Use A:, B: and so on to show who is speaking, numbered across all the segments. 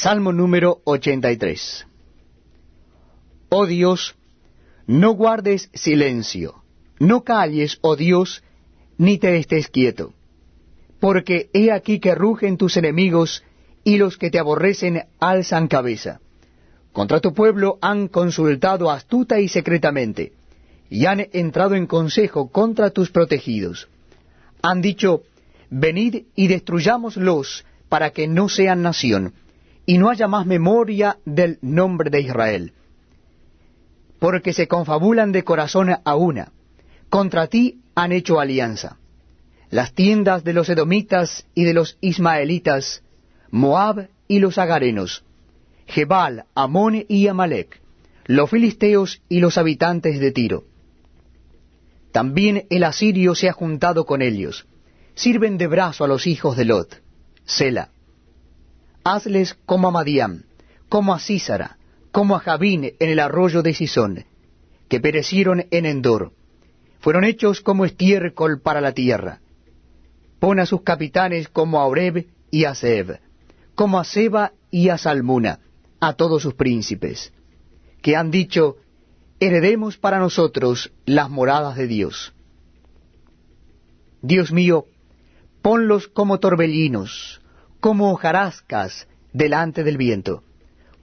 A: Salmo número 83. Oh Dios, no guardes silencio, no calles, oh Dios, ni te estés quieto. Porque he aquí que rugen tus enemigos, y los que te aborrecen alzan cabeza. Contra tu pueblo han consultado astuta y secretamente, y han entrado en consejo contra tus protegidos. Han dicho, venid y destruyámoslos, para que no sean nación, y no haya más memoria del nombre de Israel. Porque se confabulan de corazón a una, contra ti han hecho alianza. Las tiendas de los edomitas y de los ismaelitas, Moab y los agarenos, Jebal, Amón y Amalek, los filisteos y los habitantes de Tiro. También el asirio se ha juntado con ellos. Sirven de brazo a los hijos de Lot. Sela. Hazles como a Madián, como a Císara, como a Jabín en el arroyo de Sisón, que perecieron en Endor. Fueron hechos como estiércol para la tierra. Pon a sus capitanes como a Oreb y a Seb, como a Seba y a Salmuna, a todos sus príncipes, que han dicho, heredemos para nosotros las moradas de Dios. Dios mío, ponlos como torbellinos, como hojarascas delante del viento,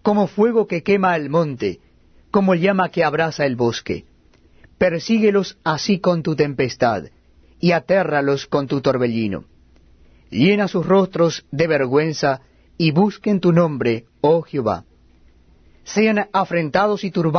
A: como fuego que quema el monte, como llama que abraza el bosque. Persíguelos así con tu tempestad, y atérralos con tu torbellino. Llena sus rostros de vergüenza, y busquen tu nombre, oh Jehová. Sean afrentados y turbados